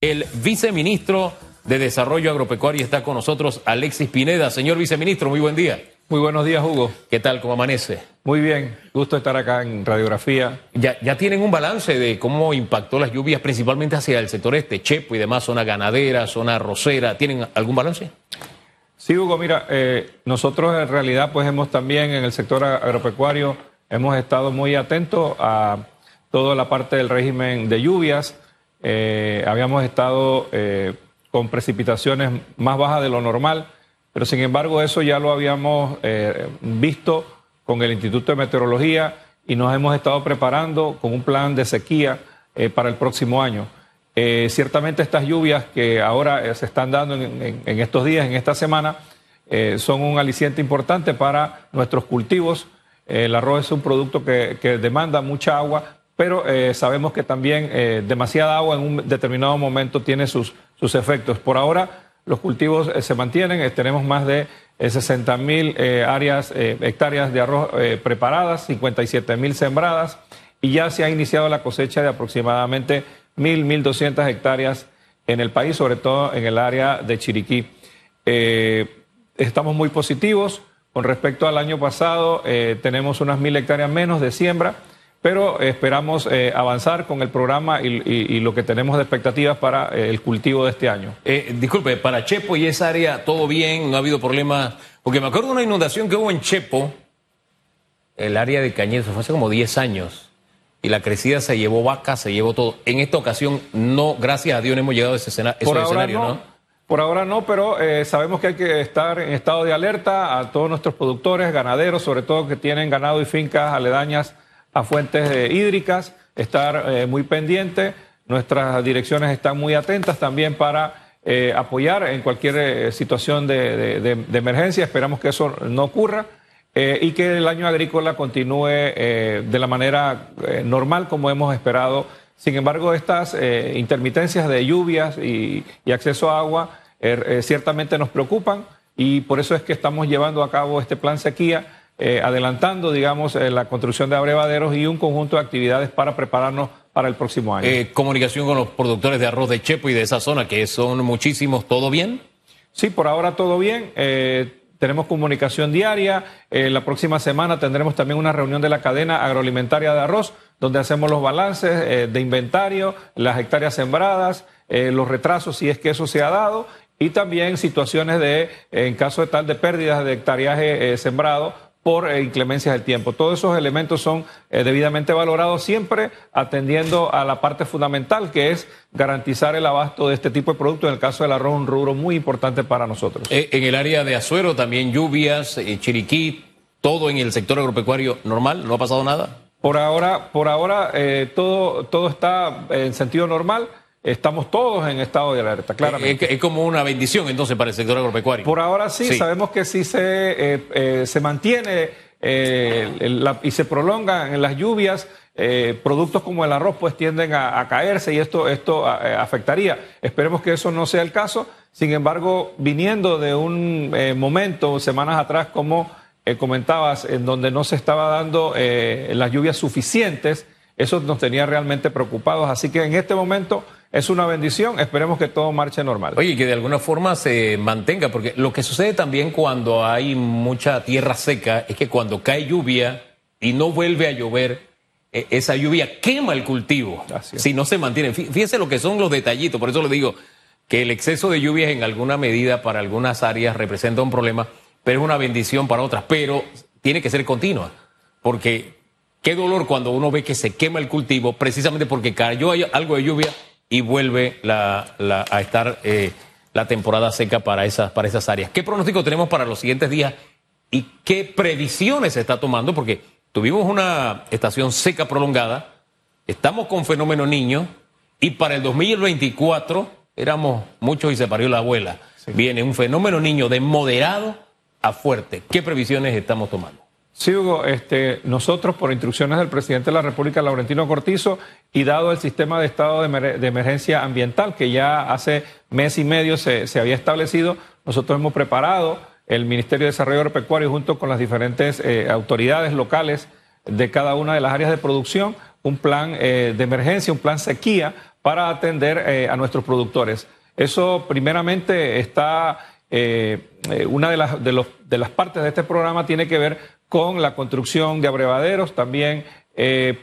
El viceministro de Desarrollo Agropecuario está con nosotros, Alexis Pineda. Señor viceministro, muy buen día. Muy buenos días, Hugo. ¿Qué tal? ¿Cómo amanece? Muy bien, gusto estar acá en Radiografía. Ya, ya tienen un balance de cómo impactó las lluvias, principalmente hacia el sector este, Chepo y demás, zona ganadera, zona arrocera. ¿Tienen algún balance? Sí, Hugo, mira, eh, nosotros en realidad pues hemos también en el sector agropecuario, hemos estado muy atentos a toda la parte del régimen de lluvias eh, habíamos estado eh, con precipitaciones más bajas de lo normal, pero sin embargo eso ya lo habíamos eh, visto con el Instituto de Meteorología y nos hemos estado preparando con un plan de sequía para el próximo año. ciertamente estas lluvias que ahora se están dando en, estos días, en esta semana, son un aliciente importante para nuestros cultivos. El arroz es un producto que demanda mucha agua, pero eh, sabemos que también eh, demasiada agua en un determinado momento tiene sus, sus efectos. Por ahora los cultivos eh, se mantienen, tenemos más de 60 mil áreas, hectáreas de arroz preparadas, 57 mil sembradas y ya se ha iniciado la cosecha de aproximadamente 1.000, 1.200 hectáreas en el país, sobre todo en el área de Chiriquí. estamos muy positivos. Con respecto al año pasado, tenemos unas mil hectáreas menos de siembra pero esperamos eh, avanzar con el programa y, lo que tenemos de expectativas para eh, el cultivo de este año. Eh, disculpe, para Chepo y esa área, ¿todo bien? ¿No ha habido problemas? Porque me acuerdo de una inundación que hubo en Chepo, el área de Cañete, fue hace como 10 años, y la crecida se llevó vacas, se llevó todo. En esta ocasión, no, gracias a Dios, no hemos llegado a ese, escenario, ¿no? Por ahora no, pero sabemos que hay que estar en estado de alerta a todos nuestros productores, ganaderos, sobre todo que tienen ganado y fincas aledañas a fuentes eh, hídricas, estar eh, muy pendiente. Nuestras direcciones están muy atentas también para eh, apoyar en cualquier situación de, emergencia. Esperamos que eso no ocurra y que el año agrícola continúe de la manera normal como hemos esperado. Sin embargo, estas intermitencias de lluvias y, y acceso a agua ciertamente nos preocupan y por eso es que estamos llevando a cabo este plan sequía eh, adelantando, digamos, eh, la construcción de abrevaderos y un conjunto de actividades para prepararnos para el próximo año. Eh, comunicación con los productores de arroz de Chepo y de esa zona, que son muchísimos, ¿todo bien? Sí, por ahora todo bien. tenemos comunicación diaria. la próxima semana tendremos también una reunión de la cadena agroalimentaria de arroz, donde hacemos los balances de inventario, las hectáreas sembradas, los retrasos, si es que eso se ha dado, y también situaciones de, en caso de tal, de pérdidas de hectareaje sembrado por eh, inclemencias del tiempo. Todos esos elementos son eh, debidamente valorados, siempre atendiendo a la parte fundamental, que es garantizar el abasto de este tipo de productos. En el caso del arroz, un rubro muy importante para nosotros. Eh, en el área de Azuero, también lluvias, Chiriquí, todo en el sector agropecuario normal, ¿no ha pasado nada? Por ahora, por ahora todo, todo está en sentido normal estamos todos en estado de alerta, claramente. Es, como una bendición entonces para el sector agropecuario. Por ahora sí, sabemos que si se, eh, eh, se mantiene eh, y se prolongan en las lluvias, productos como el arroz pues tienden a, caerse y esto, esto afectaría. Esperemos que eso no sea el caso. Sin embargo, viniendo de un momento, semanas atrás, como comentabas, en donde no se estaba dando las lluvias suficientes, eso nos tenía realmente preocupados. Así que en este momento es una bendición. Esperemos que todo marche normal. Oye, que de alguna forma se mantenga, porque lo que sucede también cuando hay mucha tierra seca es que cuando cae lluvia y no vuelve a llover, e, esa lluvia quema el cultivo. Si no se mantiene. Fíjense lo que son los detallitos. Por eso le digo que el exceso de lluvias en alguna medida para algunas áreas representa un problema, pero es una bendición para otras. Pero tiene que ser continua, porque Qué dolor cuando uno ve que se quema el cultivo precisamente porque cayó algo de lluvia y vuelve a estar eh, la temporada seca para esas, para esas áreas. ¿Qué pronóstico tenemos para los siguientes días y qué previsiones se está tomando? Porque tuvimos una estación seca prolongada, estamos con fenómeno niño y para el 2024 éramos muchos y se parió la abuela. Viene un fenómeno niño de moderado a fuerte. ¿Qué previsiones estamos tomando? Sí, Hugo, este, nosotros por instrucciones del presidente de la República, Laurentino Cortizo, y dado el sistema de estado de, emergencia ambiental que ya hace mes y medio se, había establecido, nosotros hemos preparado el Ministerio de Desarrollo Agropecuario junto con las diferentes eh, autoridades locales de cada una de las áreas de producción un plan eh, de emergencia, un plan sequía para atender a nuestros productores. Eso primeramente está, una de las, de, los, de las partes de este programa tiene que ver con la construcción de abrevaderos, también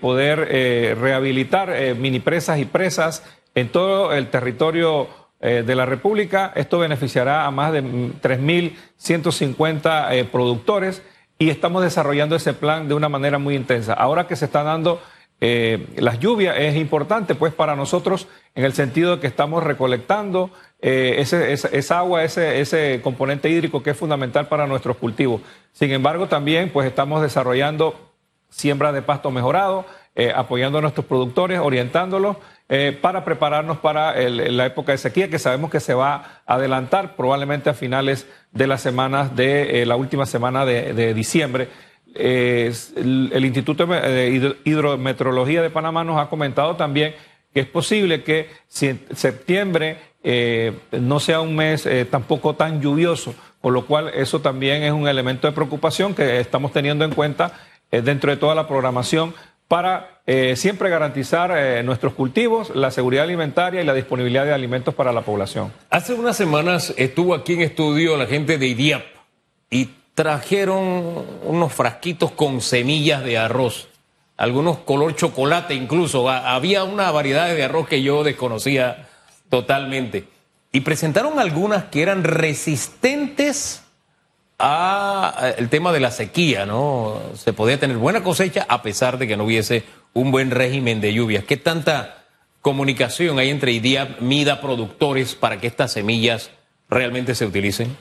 poder rehabilitar mini presas y presas en todo el territorio eh, de la República. Esto beneficiará a más de 3.150 eh, productores y estamos desarrollando ese plan de una manera muy intensa. Ahora que se están dando eh, las lluvias es importante pues para nosotros en el sentido de que estamos recolectando ese, esa, agua, ese, ese componente hídrico que es fundamental para nuestros cultivos. Sin embargo, también pues estamos desarrollando siembra de pasto mejorado, apoyando a nuestros productores, orientándolos eh, para prepararnos para la época de sequía que sabemos que se va a adelantar probablemente a finales de las semanas de eh, la última semana de, diciembre. el, Instituto de Hidrometeorología de Panamá nos ha comentado también que es posible que si septiembre eh, no sea un mes tampoco tan lluvioso, con lo cual eso también es un elemento de preocupación que estamos teniendo en cuenta dentro de toda la programación para eh, siempre garantizar eh, nuestros cultivos, la seguridad alimentaria y la disponibilidad de alimentos para la población. Hace unas semanas estuvo aquí en estudio la gente de IDIAP y trajeron unos frasquitos con semillas de arroz, algunos color chocolate incluso. Había una variedad de arroz que yo desconocía totalmente. Y presentaron algunas que eran resistentes a el tema de la sequía, ¿no? Se podía tener buena cosecha a pesar de que no hubiese un buen régimen de lluvias. ¿Qué tanta comunicación hay entre IDIA, MIDA, productores para que estas semillas realmente se utilicen?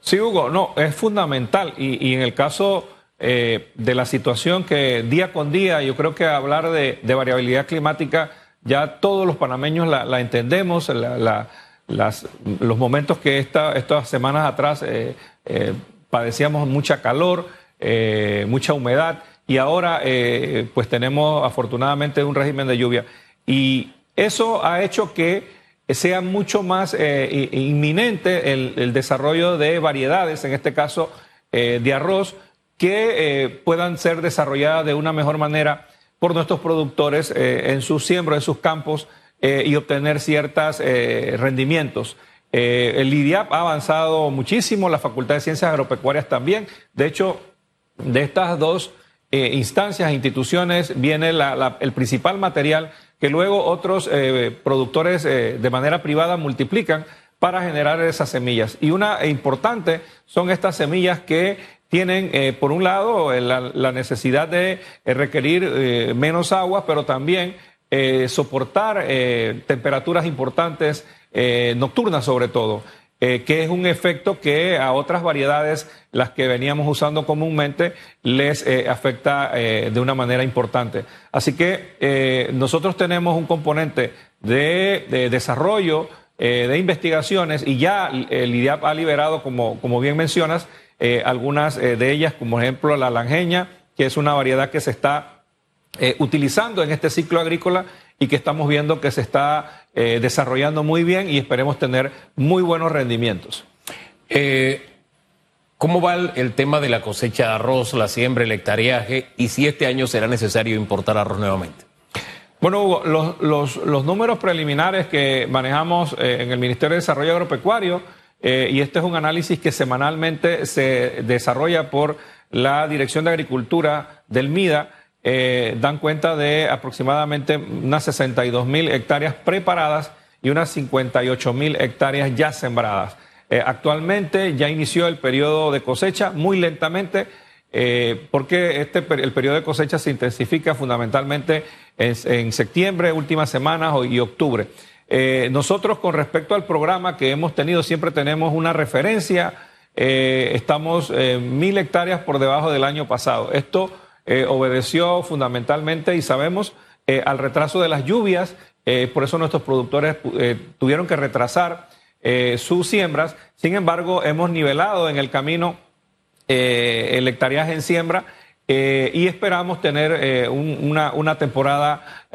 Sí, Hugo, no, es fundamental. Y, en el caso eh, de la situación que día con día, yo creo que hablar de, variabilidad climática, ya todos los panameños la, entendemos, los momentos que esta, estas semanas atrás eh, eh, padecíamos mucha calor, eh, mucha humedad y ahora pues tenemos afortunadamente un régimen de lluvia. Y eso ha hecho que sea mucho más inminente el, desarrollo de variedades, en este caso de arroz, que puedan ser desarrolladas de una mejor manera por nuestros productores en sus siembros, en sus campos y obtener ciertos rendimientos. Eh, el IDIAP ha avanzado muchísimo, la Facultad de Ciencias Agropecuarias también. De hecho, de estas dos eh, instancias, instituciones, viene el principal material que luego otros eh, productores de manera privada multiplican para generar esas semillas. Y una importante son estas semillas que tienen, por un lado, la, necesidad de requerir menos agua, pero también soportar temperaturas importantes eh, nocturna sobre todo, eh, que es un efecto que a otras variedades, las que veníamos usando comúnmente, les eh, afecta de una manera importante. Así que nosotros tenemos un componente de, desarrollo, de investigaciones, y ya el IDIAP ha liberado, como, como bien mencionas, algunas de ellas, como ejemplo la langeña, que es una variedad que se está utilizando en este ciclo agrícola y que estamos viendo que se está eh, desarrollando muy bien y esperemos tener muy buenos rendimientos. Eh, ¿Cómo va el, tema de la cosecha de arroz, la siembra, el hectareaje y si este año será necesario importar arroz nuevamente? Bueno, Hugo, los, los, números preliminares que manejamos eh, en el Ministerio de Desarrollo Agropecuario, y este es un análisis que semanalmente se desarrolla por la Dirección de Agricultura del MIDA, eh, dan cuenta de aproximadamente unas 62 mil hectáreas preparadas y unas 58 mil hectáreas ya sembradas. Eh, actualmente ya inició el periodo de cosecha muy lentamente. Eh, porque este, el periodo de cosecha se intensifica fundamentalmente en, septiembre, últimas semanas y octubre. Nosotros con respecto al programa que hemos tenido, siempre tenemos una referencia, estamos mil hectáreas por debajo del año pasado. Esto eh, obedeció fundamentalmente y sabemos eh, al retraso de las lluvias, eh, por eso nuestros productores tuvieron que retrasar sus siembras. Sin embargo, hemos nivelado en el camino el hectareaje en siembra y esperamos tener una, temporada,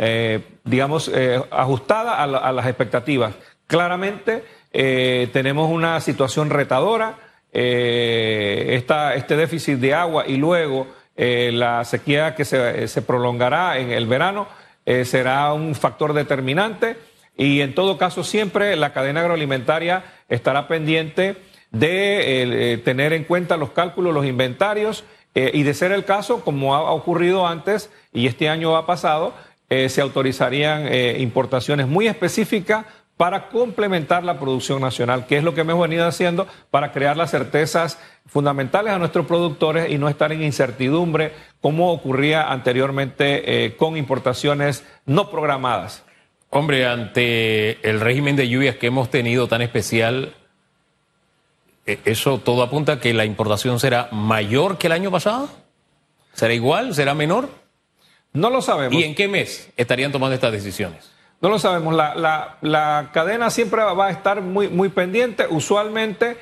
digamos, ajustada a, las expectativas. Claramente tenemos una situación retadora, este déficit de agua y luego eh, la sequía que se, prolongará en el verano eh, será un factor determinante y en todo caso siempre la cadena agroalimentaria estará pendiente de tener en cuenta los cálculos, los inventarios y de ser el caso, como ha ocurrido antes y este año ha pasado, se autorizarían importaciones muy específicas para complementar la producción nacional, que es lo que hemos venido haciendo para crear las certezas fundamentales a nuestros productores y no estar en incertidumbre como ocurría anteriormente eh, con importaciones no programadas. Hombre, ante el régimen de lluvias que hemos tenido tan especial, eh, ¿eso todo apunta a que la importación será mayor que el año pasado? ¿Será igual? ¿Será menor? No lo sabemos. ¿Y en qué mes estarían tomando estas decisiones? No lo sabemos. La, cadena siempre va a estar muy, muy pendiente. Usualmente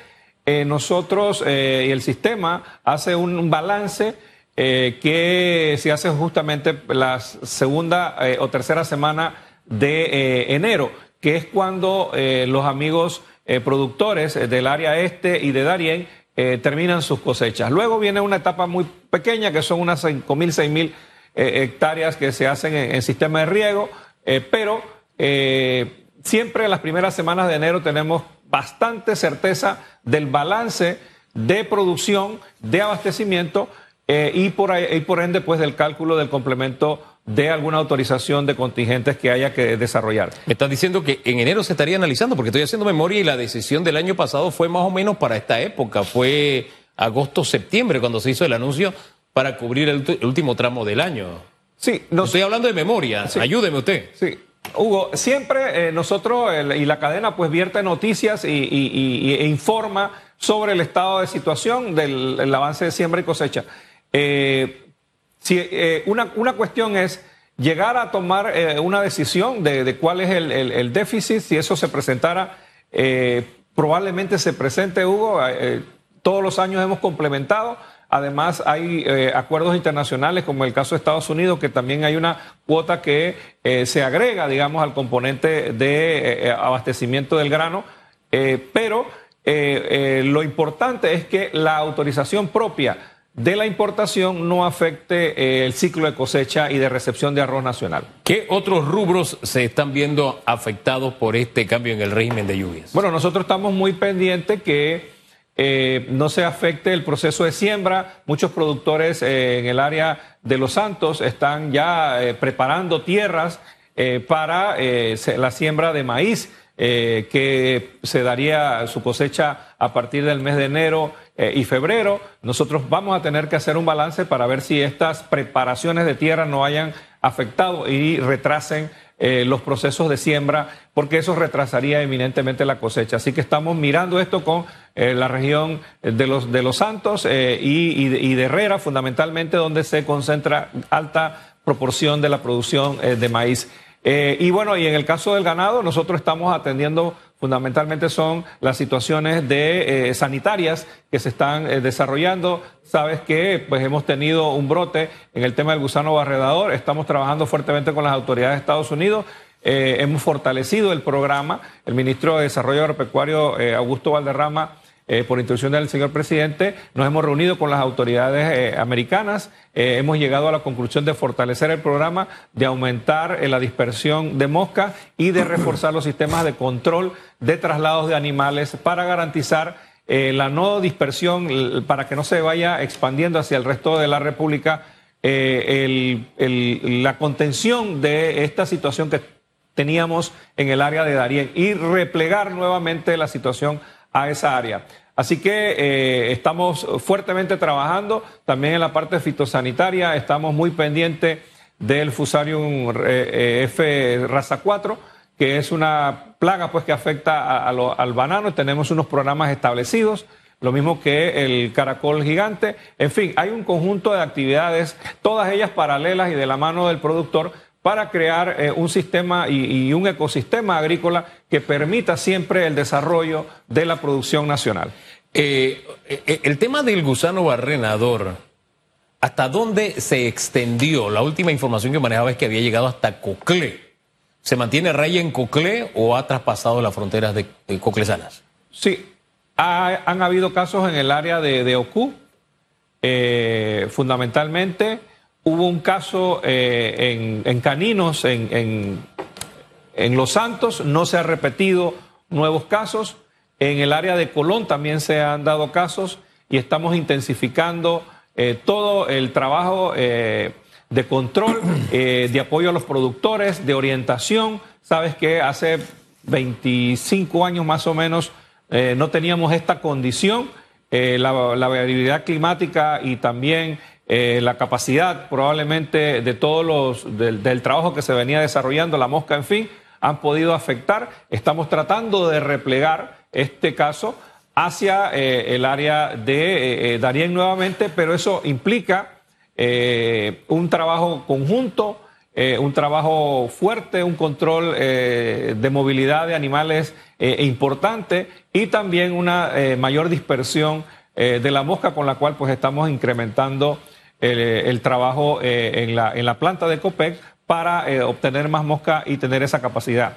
eh, nosotros eh, y el sistema hace un, balance eh, que se hace justamente la segunda o tercera semana de enero, que es cuando los amigos productores del área este y de Darien terminan sus cosechas. Luego viene una etapa muy pequeña, que son unas 5.000, 6.000 hectáreas que se hacen en, en sistema de riego eh, pero eh, siempre en las primeras semanas de enero tenemos bastante certeza del balance de producción, de abastecimiento eh, y, por y por ende pues del cálculo del complemento de alguna autorización de contingentes que haya que desarrollar. Me estás diciendo que en enero se estaría analizando, porque estoy haciendo memoria y la decisión del año pasado fue más o menos para esta época, fue agosto-septiembre cuando se hizo el anuncio para cubrir el último tramo del año. Sí, no estoy hablando de memoria. Ayúdeme usted. Sí. Hugo, siempre eh, nosotros y la cadena pues vierte noticias y, e informa sobre el estado de situación del avance de siembra y cosecha. Eh, si, eh, una, una, cuestión es llegar a tomar una decisión de, cuál es el, déficit, si eso se presentara, probablemente se presente, Hugo, todos los años hemos complementado. Además, hay eh, acuerdos internacionales, como el caso de Estados Unidos, que también hay una cuota que eh, se agrega, digamos, al componente de eh, abastecimiento del grano. pero lo importante es que la autorización propia de la importación no afecte el ciclo de cosecha y de recepción de arroz nacional. ¿Qué otros rubros se están viendo afectados por este cambio en el régimen de lluvias? Bueno, nosotros estamos muy pendientes que eh, no se afecte el proceso de siembra. Muchos productores eh, en el área de Los Santos están ya eh, preparando tierras para la siembra de maíz, que se daría su cosecha a partir del mes de enero y febrero. Nosotros vamos a tener que hacer un balance para ver si estas preparaciones de tierra no hayan afectado y retrasen eh, los procesos de siembra, porque eso retrasaría eminentemente la cosecha. Así que estamos mirando esto con eh, la región de los, de los Santos eh, y, de, Herrera, fundamentalmente, donde se concentra alta proporción de la producción de maíz. y bueno, y en el caso del ganado, nosotros estamos atendiendo fundamentalmente son las situaciones de eh, sanitarias que se están eh, desarrollando. Sabes que pues hemos tenido un brote en el tema del gusano barredador, estamos trabajando fuertemente con las autoridades de Estados Unidos. Eh, hemos fortalecido el programa. El ministro de Desarrollo Agropecuario, Augusto Valderrama, eh, por instrucción del señor presidente, nos hemos reunido con las autoridades eh, americanas, eh, hemos llegado a la conclusión de fortalecer el programa, de aumentar la dispersión de mosca y de reforzar los sistemas de control de traslados de animales para garantizar la no dispersión, para que no se vaya expandiendo hacia el resto de la República la contención de esta situación que teníamos en el área de Darién y replegar nuevamente la situación a esa área. Así que eh, estamos fuertemente trabajando también en la parte fitosanitaria, estamos muy pendientes del Fusarium eh, eh, F raza 4, que es una plaga pues que afecta al banano, tenemos unos programas establecidos, lo mismo que el caracol gigante, en fin, hay un conjunto de actividades, todas ellas paralelas y de la mano del productor para crear eh, un sistema y, un ecosistema agrícola que permita siempre el desarrollo de la producción nacional. Eh, eh, el tema del gusano barrenador, ¿hasta dónde se extendió? La última información que manejaba es que había llegado hasta Coclé. ¿Se mantiene raya en Coclé o ha traspasado las fronteras de, coclesanas? Sí, han habido casos en el área de, de Ocú, fundamentalmente hubo un caso eh, en, caninos, en, Los Santos, no se ha repetido nuevos casos. En el área de Colón también se han dado casos y estamos intensificando eh, todo el trabajo eh, de control, de apoyo a los productores, de orientación. Sabes que hace 25 años más o menos no teníamos esta condición. la, variabilidad climática y también eh, la capacidad probablemente de todos los, del, trabajo que se venía desarrollando, la mosca, en fin, han podido afectar. Estamos tratando de replegar este caso hacia eh, el área de eh, Darien nuevamente, pero eso implica un trabajo conjunto, un trabajo fuerte, un control de movilidad de animales importante y también una mayor dispersión de la mosca con la cual pues estamos incrementando el, trabajo eh, en, la, planta de COPEC para eh, obtener más mosca y tener esa capacidad.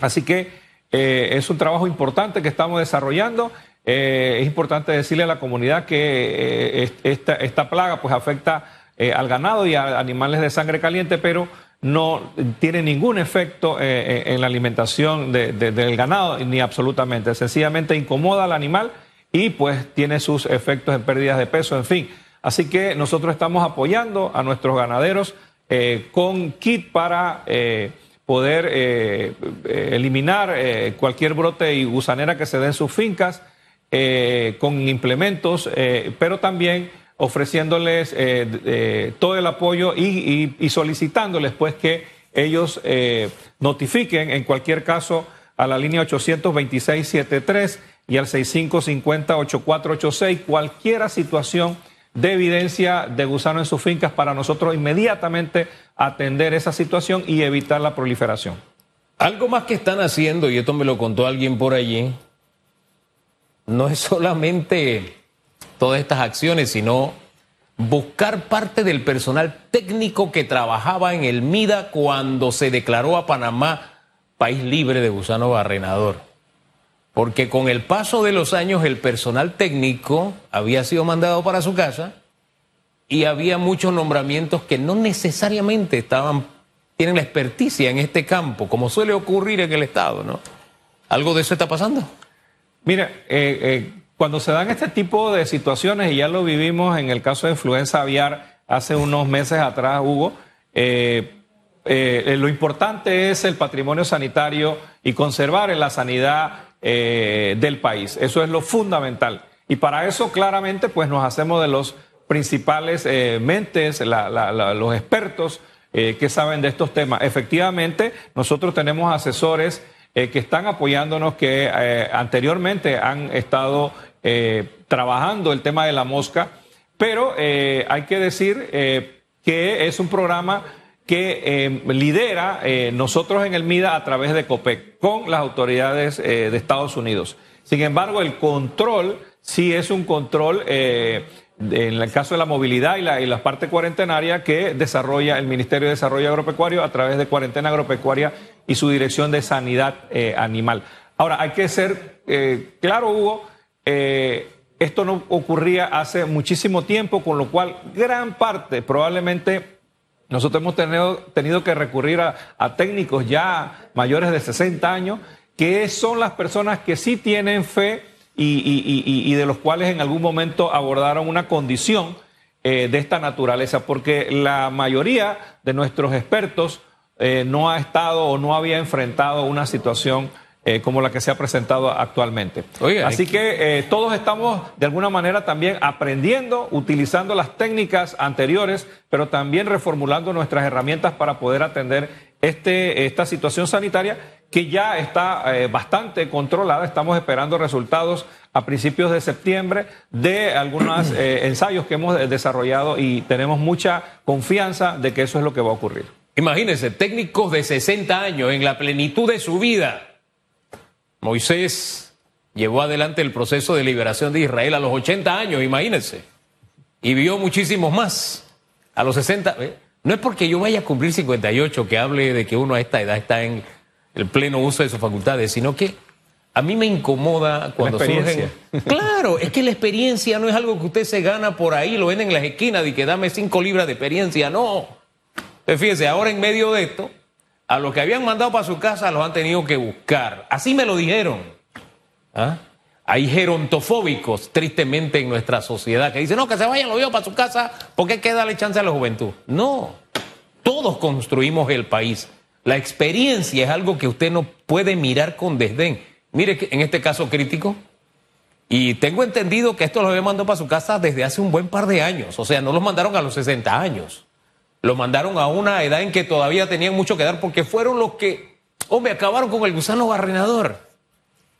Así que eh, es un trabajo importante que estamos desarrollando. es importante decirle a la comunidad que esta, esta, plaga pues afecta al ganado y a animales de sangre caliente, pero no tiene ningún efecto en la alimentación del ganado, ni absolutamente. Sencillamente incomoda al animal y pues tiene sus efectos en pérdidas de peso, en fin. Así que nosotros estamos apoyando a nuestros ganaderos eh, con kit para eh, poder eh, eliminar cualquier brote y gusanera que se dé en sus fincas, con implementos, pero también ofreciéndoles todo el apoyo y, solicitándoles pues que ellos notifiquen en cualquier caso a la línea 826-73 y al 6550-8486 cualquier situación de evidencia de gusano en sus fincas para nosotros inmediatamente atender esa situación y evitar la proliferación. Algo más que están haciendo, y esto me lo contó alguien por allí, no es solamente todas estas acciones, sino buscar parte del personal técnico que trabajaba en el MIDA cuando se declaró a Panamá país libre de gusano barrenador porque con el paso de los años el personal técnico había sido mandado para su casa y había muchos nombramientos que no necesariamente estaban tienen la experticia en este campo, como suele ocurrir en el Estado, ¿no? ¿Algo de eso está pasando? Mira, eh, eh, cuando se dan este tipo de situaciones, y ya lo vivimos en el caso de influenza aviar hace unos meses atrás, Hugo, eh, lo importante es el patrimonio sanitario y conservar en la sanidad eh, del país. Eso es lo fundamental. Y para eso claramente pues nos hacemos de los principales eh, mentes, los expertos eh, que saben de estos temas. Efectivamente, nosotros tenemos asesores que están apoyándonos, que anteriormente han estado trabajando el tema de la mosca, pero hay que decir que es un programa que eh, lidera eh, nosotros en el MIDA a través de COPEC con las autoridades eh, de Estados Unidos. Sin embargo, el control sí es un control en el caso de la movilidad y la, y la, parte cuarentenaria que desarrolla el Ministerio de Desarrollo Agropecuario a través de Cuarentena Agropecuaria y su Dirección de Sanidad Animal. Ahora, hay que ser claro, Hugo, esto no ocurría hace muchísimo tiempo, con lo cual gran parte, probablemente nosotros hemos tenido, tenido que recurrir a, técnicos ya mayores de 60 años, que son las personas que sí tienen fe y, de los cuales en algún momento abordaron una condición eh, de esta naturaleza, porque la mayoría de nuestros expertos eh, no ha estado o no había enfrentado una situación eh, como la que se ha presentado actualmente. Así que eh, todos estamos de alguna manera también aprendiendo, utilizando las técnicas anteriores, pero también reformulando nuestras herramientas para poder atender este, esta situación sanitaria que ya está eh, bastante controlada. Estamos esperando resultados a principios de septiembre de algunos ensayos que hemos desarrollado y tenemos mucha confianza de que eso es lo que va a ocurrir. Imagínense, técnicos de 60 años en la plenitud de su vida Moisés llevó adelante el proceso de liberación de Israel a los 80 años, imagínense, y vio muchísimos más. A los 60, eh, no es porque yo vaya a cumplir 58 que hable de que uno a esta edad está en el pleno uso de sus facultades, sino que a mí me incomoda cuando surgen. Claro, es que la experiencia no es algo que usted se gana por ahí, lo ven en las esquinas y que dame cinco libras de experiencia. No. Entonces, fíjese, ahora en medio de esto, a los que habían mandado para su casa los han tenido que buscar. Así me lo dijeron. ¿Ah? Hay gerontofóbicos, tristemente, en nuestra sociedad, que dicen, no, que se vayan los viejos para su casa porque hay que darle chance a la juventud. No, todos construimos el país. La experiencia es algo que usted no puede mirar con desdén. Mire, en este caso crítico, y tengo entendido que esto lo había mandado para su casa desde hace un buen par de años. O sea, no los mandaron a los 60 años. Lo mandaron a una edad en que todavía tenían mucho que dar porque fueron los que, hombre, acabaron con el gusano barrenador.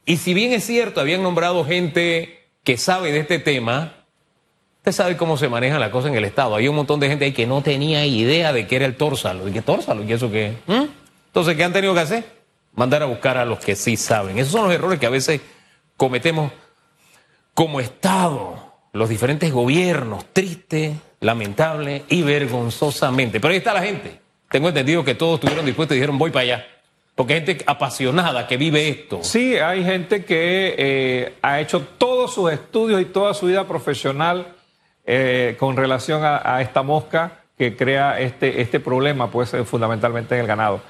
Y si bien es cierto, habían nombrado gente que sabe de este tema, usted sabe cómo se maneja la cosa en el Estado. Hay un montón de gente ahí que no tenía idea de qué era el tórsalo. ¿De qué tórsalo? ¿Y eso qué? ¿Mm? Entonces, ¿qué han tenido que hacer? Mandar a buscar a los que sí saben. Esos son los errores que a veces cometemos como Estado, los diferentes gobiernos, triste, lamentable y vergonzosamente. Pero ahí está la gente. Tengo entendido que todos estuvieron dispuestos y dijeron voy para allá. Porque hay gente apasionada que vive esto. Sí, hay gente que eh, ha hecho todos sus estudios y toda su vida profesional eh, con relación a, esta mosca que crea este, este problema, pues eh, fundamentalmente en el ganado.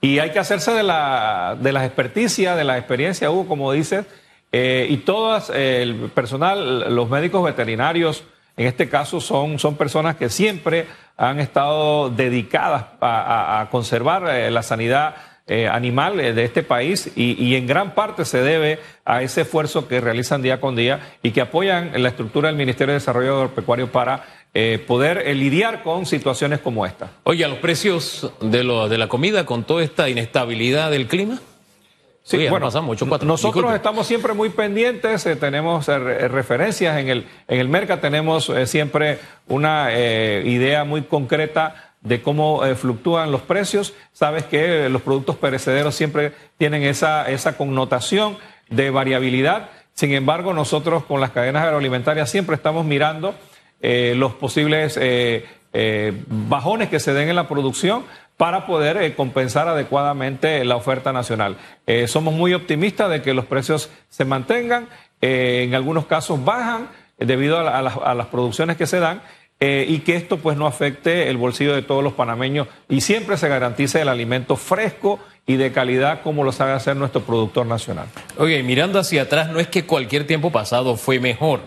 Y hay que hacerse de, la, de las experticias, de la experiencia, Hugo, como dices, y todo el personal, los médicos veterinarios, en este caso son, son personas que siempre han estado dedicadas a, conservar eh, la sanidad eh, animal eh, de este país y, en gran parte se debe a ese esfuerzo que realizan día con día y que apoyan la estructura del Ministerio de Desarrollo Agropecuario para poder lidiar con situaciones como esta. Oye, los precios de, lo, de la comida con toda esta inestabilidad del clima. Sí, bueno, nosotros estamos siempre muy pendientes, eh, tenemos eh, referencias en el, en el Merca, tenemos eh, siempre una idea muy concreta de cómo fluctúan los precios. Sabes que los productos perecederos siempre tienen esa, esa connotación de variabilidad. Sin embargo, nosotros con las cadenas agroalimentarias siempre estamos mirando los posibles bajones que se den en la producción para poder eh, compensar adecuadamente la oferta nacional. Eh, somos muy optimistas de que los precios se mantengan, eh, en algunos casos bajan debido a, las producciones que se dan y que esto pues no afecte el bolsillo de todos los panameños y siempre se garantice el alimento fresco y de calidad como lo sabe hacer nuestro productor nacional. Oye, mirando hacia atrás, no es que cualquier tiempo pasado fue mejor,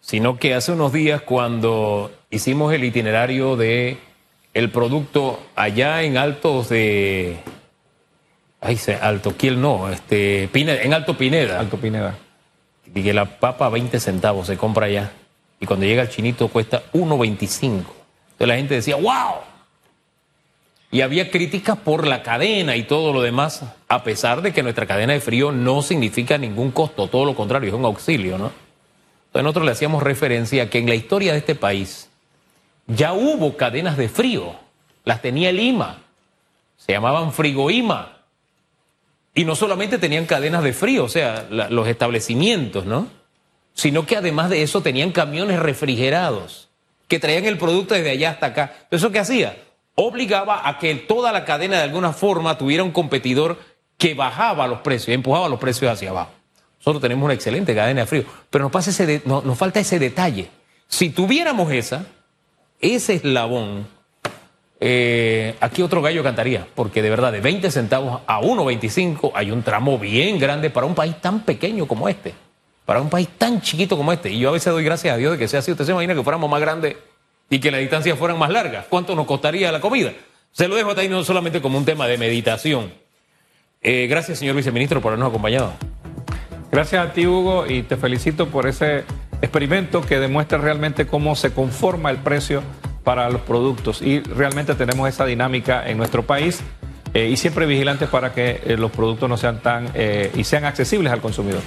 sino que hace unos días cuando hicimos el itinerario de el producto allá en Altos de. Ay, Alto Kiel no, este, en Alto Pineda. Alto Pineda. Y que la papa 20 centavos se compra allá. Y cuando llega el chinito cuesta 1.25. Entonces la gente decía, ¡wow! Y había críticas por la cadena y todo lo demás, a pesar de que nuestra cadena de frío no significa ningún costo, todo lo contrario, es un auxilio, ¿no? Entonces nosotros le hacíamos referencia a que en la historia de este país, ya hubo cadenas de frío, las tenía el IMA, se llamaban frigoima. Y no solamente tenían cadenas de frío, o sea, los establecimientos, ¿no? Sino que además de eso tenían camiones refrigerados que traían el producto desde allá hasta acá. ¿Eso qué hacía? Obligaba a que toda la cadena de alguna forma tuviera un competidor que bajaba los precios, empujaba los precios hacia abajo. Nosotros tenemos una excelente cadena de frío, pero nos, pasa ese nos falta ese detalle. Si tuviéramos esa, ese eslabón, eh, aquí otro gallo cantaría, porque de verdad, de 20 centavos a 1,25 hay un tramo bien grande para un país tan pequeño como este, para un país tan chiquito como este. Y yo a veces doy gracias a Dios de que sea así. Usted se imagina que fuéramos más grandes y que las distancias fueran más largas. ¿Cuánto nos costaría la comida? Se lo dejo hasta ahí no solamente como un tema de meditación. Eh, gracias, señor viceministro, por habernos acompañado. Gracias a ti, Hugo, y te felicito por ese experimento que demuestra realmente cómo se conforma el precio para los productos y realmente tenemos esa dinámica en nuestro país eh, y siempre vigilantes para que eh, los productos no sean tan eh, y sean accesibles al consumidor.